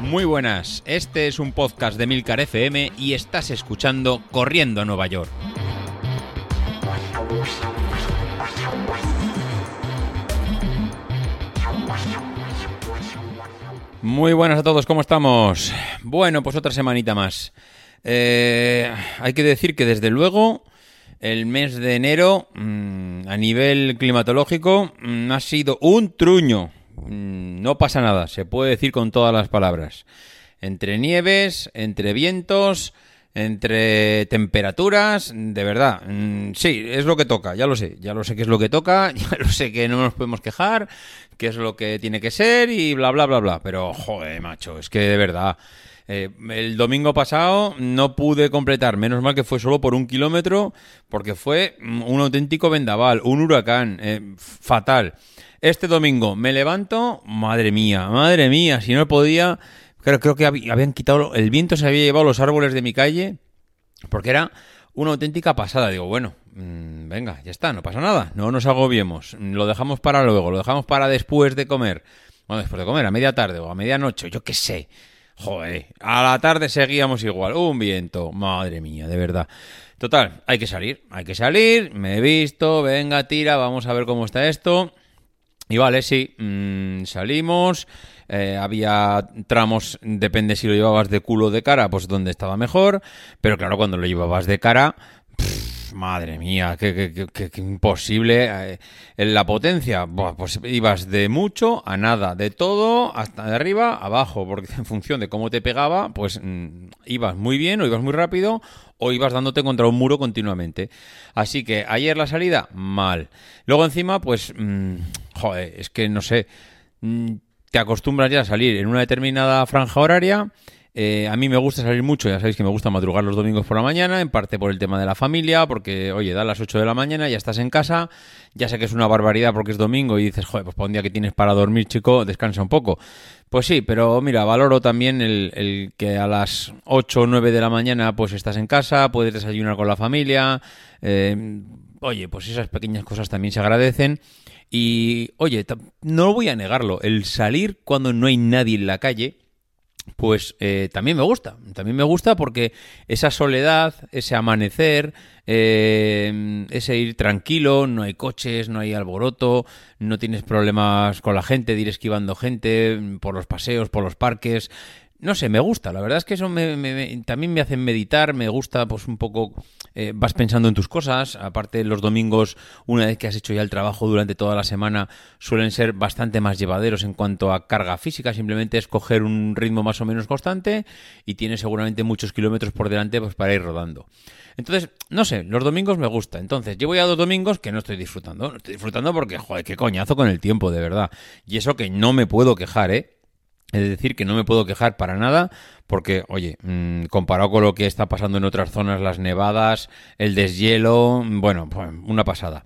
Muy buenas, este es un podcast de Milcar FM y estás escuchando Corriendo a Nueva York. Muy buenas a todos, ¿cómo estamos? Bueno, pues otra semanita más. Eh, hay que decir que desde luego el mes de enero mm, a nivel climatológico mm, ha sido un truño. Mm, no pasa nada, se puede decir con todas las palabras. Entre nieves, entre vientos, entre temperaturas, de verdad, mm, sí, es lo que toca, ya lo sé, ya lo sé que es lo que toca, ya lo sé que no nos podemos quejar, que es lo que tiene que ser y bla, bla, bla, bla, pero joder, macho, es que de verdad... Eh, el domingo pasado no pude completar, menos mal que fue solo por un kilómetro, porque fue mm, un auténtico vendaval, un huracán, eh, fatal. Este domingo me levanto, madre mía, madre mía, si no podía, creo, creo que habían quitado, el viento se había llevado los árboles de mi calle, porque era una auténtica pasada. Digo, bueno, mm, venga, ya está, no pasa nada, no nos agobiemos, lo dejamos para luego, lo dejamos para después de comer. Bueno, después de comer, a media tarde o a medianoche, yo qué sé. Joder, a la tarde seguíamos igual, un viento, madre mía, de verdad. Total, hay que salir, hay que salir, me he visto, venga, tira, vamos a ver cómo está esto. Y vale, sí, mm, salimos, eh, había tramos, depende si lo llevabas de culo o de cara, pues donde estaba mejor, pero claro, cuando lo llevabas de cara, madre mía, qué, imposible. Eh, en la potencia, pues ibas de mucho a nada, de todo hasta de arriba abajo, porque en función de cómo te pegaba, pues mm, ibas muy bien o ibas muy rápido o ibas dándote contra un muro continuamente. Así que ayer la salida, mal. Luego encima, pues, mm, joder, es que no sé, mm, te acostumbras ya a salir en una determinada franja horaria. Eh, a mí me gusta salir mucho, ya sabéis que me gusta madrugar los domingos por la mañana, en parte por el tema de la familia, porque, oye, da las 8 de la mañana, ya estás en casa, ya sé que es una barbaridad porque es domingo y dices, joder, pues para un día que tienes para dormir, chico, descansa un poco. Pues sí, pero mira, valoro también el, que a las 8 o 9 de la mañana pues estás en casa, puedes desayunar con la familia. Eh, oye, pues esas pequeñas cosas también se agradecen. Y oye, no voy a negarlo, el salir cuando no hay nadie en la calle, pues eh, también me gusta. También me gusta porque esa soledad, ese amanecer, eh, ese ir tranquilo, no hay coches, no hay alboroto, no tienes problemas con la gente, de ir esquivando gente por los paseos, por los parques. No sé, me gusta. La verdad es que eso me, también me hace meditar, me gusta pues un poco, eh, vas pensando en tus cosas. Aparte los domingos, una vez que has hecho ya el trabajo durante toda la semana, suelen ser bastante más llevaderos en cuanto a carga física. Simplemente es coger un ritmo más o menos constante y tienes seguramente muchos kilómetros por delante pues, para ir rodando. Entonces, no sé, los domingos me gusta. Entonces, llevo ya dos domingos que no estoy disfrutando. No estoy disfrutando porque, joder, qué coñazo con el tiempo, de verdad. Y eso que no me puedo quejar, ¿eh? Es decir, que no me puedo quejar para nada, porque, oye, mm, comparado con lo que está pasando en otras zonas, las nevadas, el deshielo, bueno, pues una pasada.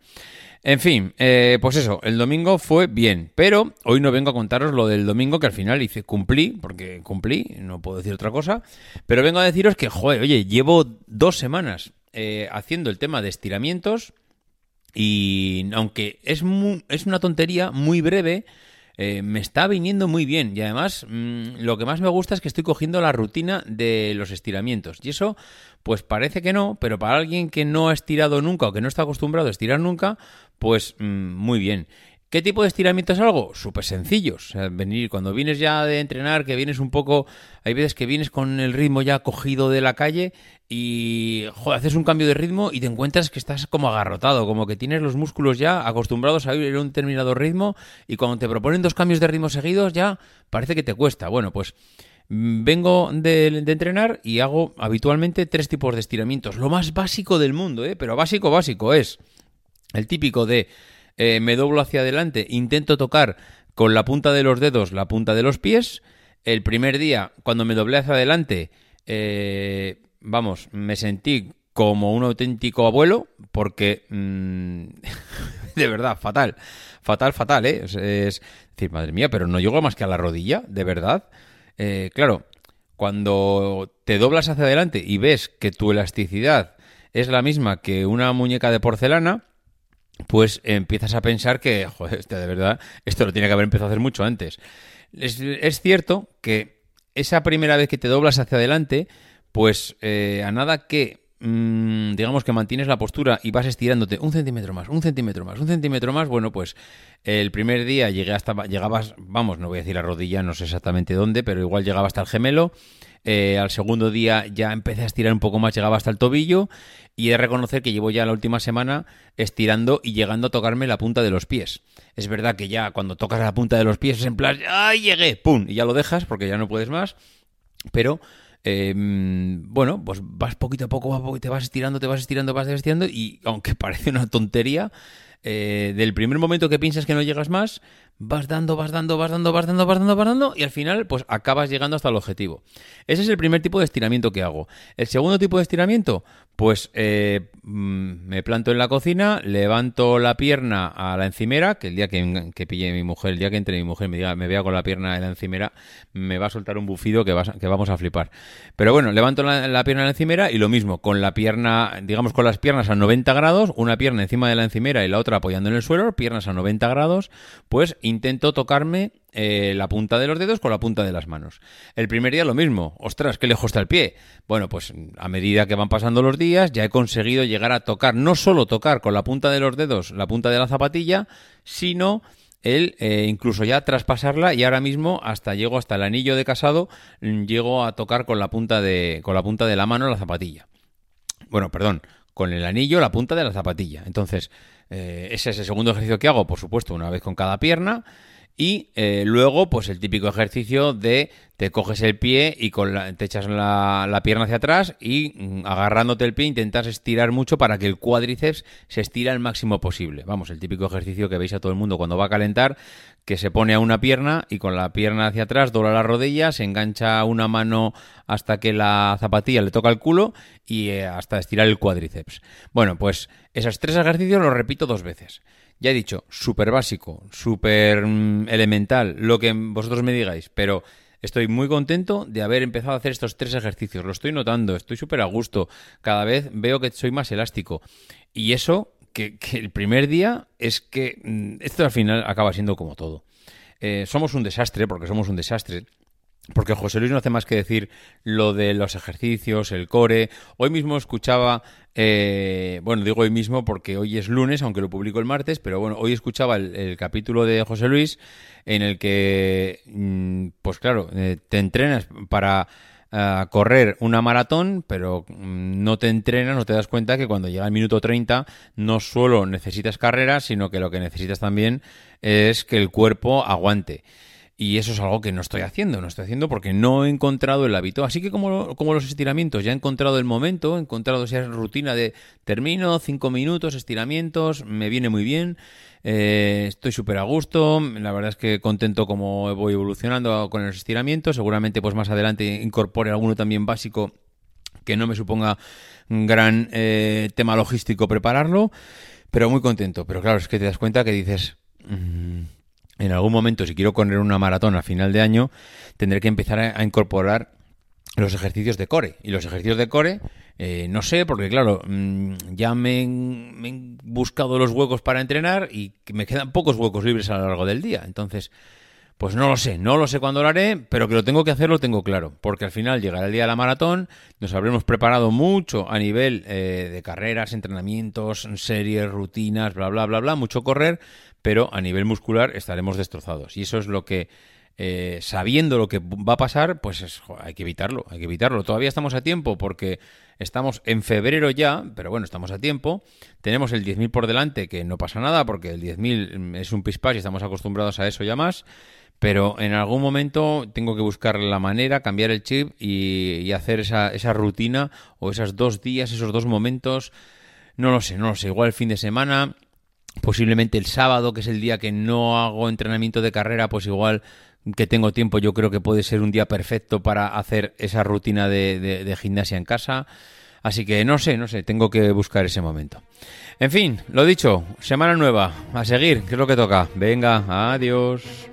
En fin, eh, pues eso, el domingo fue bien, pero hoy no vengo a contaros lo del domingo que al final hice, cumplí, porque cumplí, no puedo decir otra cosa, pero vengo a deciros que, joder, oye, llevo dos semanas eh, haciendo el tema de estiramientos y aunque es, es una tontería muy breve, eh, me está viniendo muy bien y además mm, lo que más me gusta es que estoy cogiendo la rutina de los estiramientos y eso pues parece que no, pero para alguien que no ha estirado nunca o que no está acostumbrado a estirar nunca, pues mm, muy bien. ¿Qué tipo de estiramientos algo? Súper sencillos. venir, cuando vienes ya de entrenar, que vienes un poco. Hay veces que vienes con el ritmo ya cogido de la calle y haces un cambio de ritmo y te encuentras que estás como agarrotado, como que tienes los músculos ya acostumbrados a ir a un determinado ritmo y cuando te proponen dos cambios de ritmo seguidos ya parece que te cuesta. Bueno, pues mm, vengo de, entrenar y hago habitualmente tres tipos de estiramientos. Lo más básico del mundo, ¿eh? pero básico, básico es el típico de eh, me doblo hacia adelante, intento tocar con la punta de los dedos la punta de los pies. El primer día, cuando me doblé hacia adelante, eh, vamos, me sentí como un auténtico abuelo, porque mm, de verdad, fatal, fatal, fatal, ¿eh? Es, decir, madre mía, pero no llego más que a la rodilla, de verdad. Eh, claro, cuando te doblas hacia adelante y ves que tu elasticidad es la misma que una muñeca de porcelana, pues empiezas a pensar que, joder, de verdad, esto lo tiene que haber empezado a hacer mucho antes. Es, es cierto que esa primera vez que te doblas hacia adelante, pues eh, a nada que mm, digamos que mantienes la postura y vas estirándote un centímetro más, un centímetro más, un centímetro más, bueno, pues el primer día llegué hasta, llegabas, vamos, no voy a decir la rodilla, no sé exactamente dónde, pero igual llegaba hasta el gemelo. Eh, al segundo día ya empecé a estirar un poco más, llegaba hasta el tobillo y he de reconocer que llevo ya la última semana estirando y llegando a tocarme la punta de los pies. Es verdad que ya cuando tocas la punta de los pies es en plan, ¡ay, llegué! ¡Pum! Y ya lo dejas porque ya no puedes más. Pero eh, bueno, pues vas poquito a poco, te vas estirando, te vas estirando, vas estirando y aunque parece una tontería, eh, del primer momento que piensas que no llegas más, vas dando, vas dando, vas dando, vas dando, vas dando, vas dando, y al final, pues acabas llegando hasta el objetivo. Ese es el primer tipo de estiramiento que hago. El segundo tipo de estiramiento, pues eh, mm, me planto en la cocina, levanto la pierna a la encimera, que el día que, que pille mi mujer, el día que entre mi mujer me diga, me vea con la pierna en la encimera, me va a soltar un bufido que, que vamos a flipar. Pero bueno, levanto la, la pierna en la encimera y lo mismo, con la pierna, digamos con las piernas a 90 grados, una pierna encima de la encimera y la otra apoyando en el suelo, piernas a 90 grados, pues intento tocarme eh, la punta de los dedos con la punta de las manos. El primer día lo mismo. Ostras, qué lejos está el pie. Bueno, pues a medida que van pasando los días ya he conseguido llegar a tocar, no solo tocar con la punta de los dedos la punta de la zapatilla, sino el eh, incluso ya traspasarla y ahora mismo hasta llego hasta el anillo de casado, mm, llego a tocar con la punta de, con la punta de la mano la zapatilla. Bueno, perdón, con el anillo la punta de la zapatilla. Entonces, eh, ese es el segundo ejercicio que hago, por supuesto, una vez con cada pierna. Y eh, luego, pues el típico ejercicio de te coges el pie y con te echas la, pierna hacia atrás y mm, agarrándote el pie intentas estirar mucho para que el cuádriceps se estira al máximo posible. Vamos, el típico ejercicio que veis a todo el mundo cuando va a calentar, que se pone a una pierna y con la pierna hacia atrás dobla la rodilla, se engancha una mano hasta que la zapatilla le toca el culo y eh, hasta estirar el cuádriceps. Bueno, pues esos tres ejercicios los repito dos veces. Ya he dicho, súper básico, súper mm, elemental, lo que vosotros me digáis, pero estoy muy contento de haber empezado a hacer estos tres ejercicios. Lo estoy notando, estoy súper a gusto. Cada vez veo que soy más elástico. Y eso, que, el primer día, es que mm, esto al final acaba siendo como todo. Eh, somos un desastre, porque somos un desastre. Porque José Luis no hace más que decir lo de los ejercicios, el core. Hoy mismo escuchaba, eh, bueno, digo hoy mismo porque hoy es lunes, aunque lo publico el martes, pero bueno, hoy escuchaba el, capítulo de José Luis en el que, mm, pues claro, eh, te entrenas para eh, correr una maratón, pero mm, no te entrenas, no te das cuenta que cuando llega el minuto 30 no solo necesitas carrera, sino que lo que necesitas también es que el cuerpo aguante. Y eso es algo que no estoy haciendo, no estoy haciendo porque no he encontrado el hábito. Así que como, como los estiramientos, ya he encontrado el momento, he encontrado esa rutina de termino, cinco minutos, estiramientos, me viene muy bien, eh, estoy súper a gusto, la verdad es que contento como voy evolucionando con los estiramientos, seguramente pues más adelante incorpore alguno también básico que no me suponga un gran eh, tema logístico prepararlo, pero muy contento. Pero claro, es que te das cuenta que dices... En algún momento, si quiero correr una maratón a final de año, tendré que empezar a, incorporar los ejercicios de core. Y los ejercicios de core, eh, no sé, porque claro, mm, ya me, me, he buscado los huecos para entrenar y me quedan pocos huecos libres a lo largo del día. Entonces, pues no lo sé, no lo sé cuándo lo haré, pero que lo tengo que hacer lo tengo claro, porque al final llegará el día de la maratón, nos habremos preparado mucho a nivel eh, de carreras, entrenamientos, series, rutinas, bla, bla, bla, bla, mucho correr, pero a nivel muscular estaremos destrozados. Y eso es lo que, eh, sabiendo lo que va a pasar, pues hay que evitarlo, hay que evitarlo. Todavía estamos a tiempo porque estamos en febrero ya, pero bueno, estamos a tiempo. Tenemos el 10.000 por delante, que no pasa nada porque el 10.000 es un pispás y estamos acostumbrados a eso ya más pero en algún momento tengo que buscar la manera, cambiar el chip y, hacer esa, esa, rutina o esos dos días, esos dos momentos. No lo sé, no lo sé. Igual el fin de semana, posiblemente el sábado, que es el día que no hago entrenamiento de carrera, pues igual que tengo tiempo, yo creo que puede ser un día perfecto para hacer esa rutina de, de gimnasia en casa. Así que no sé, no sé, tengo que buscar ese momento. En fin, lo dicho, semana nueva, a seguir, que es lo que toca. Venga, adiós.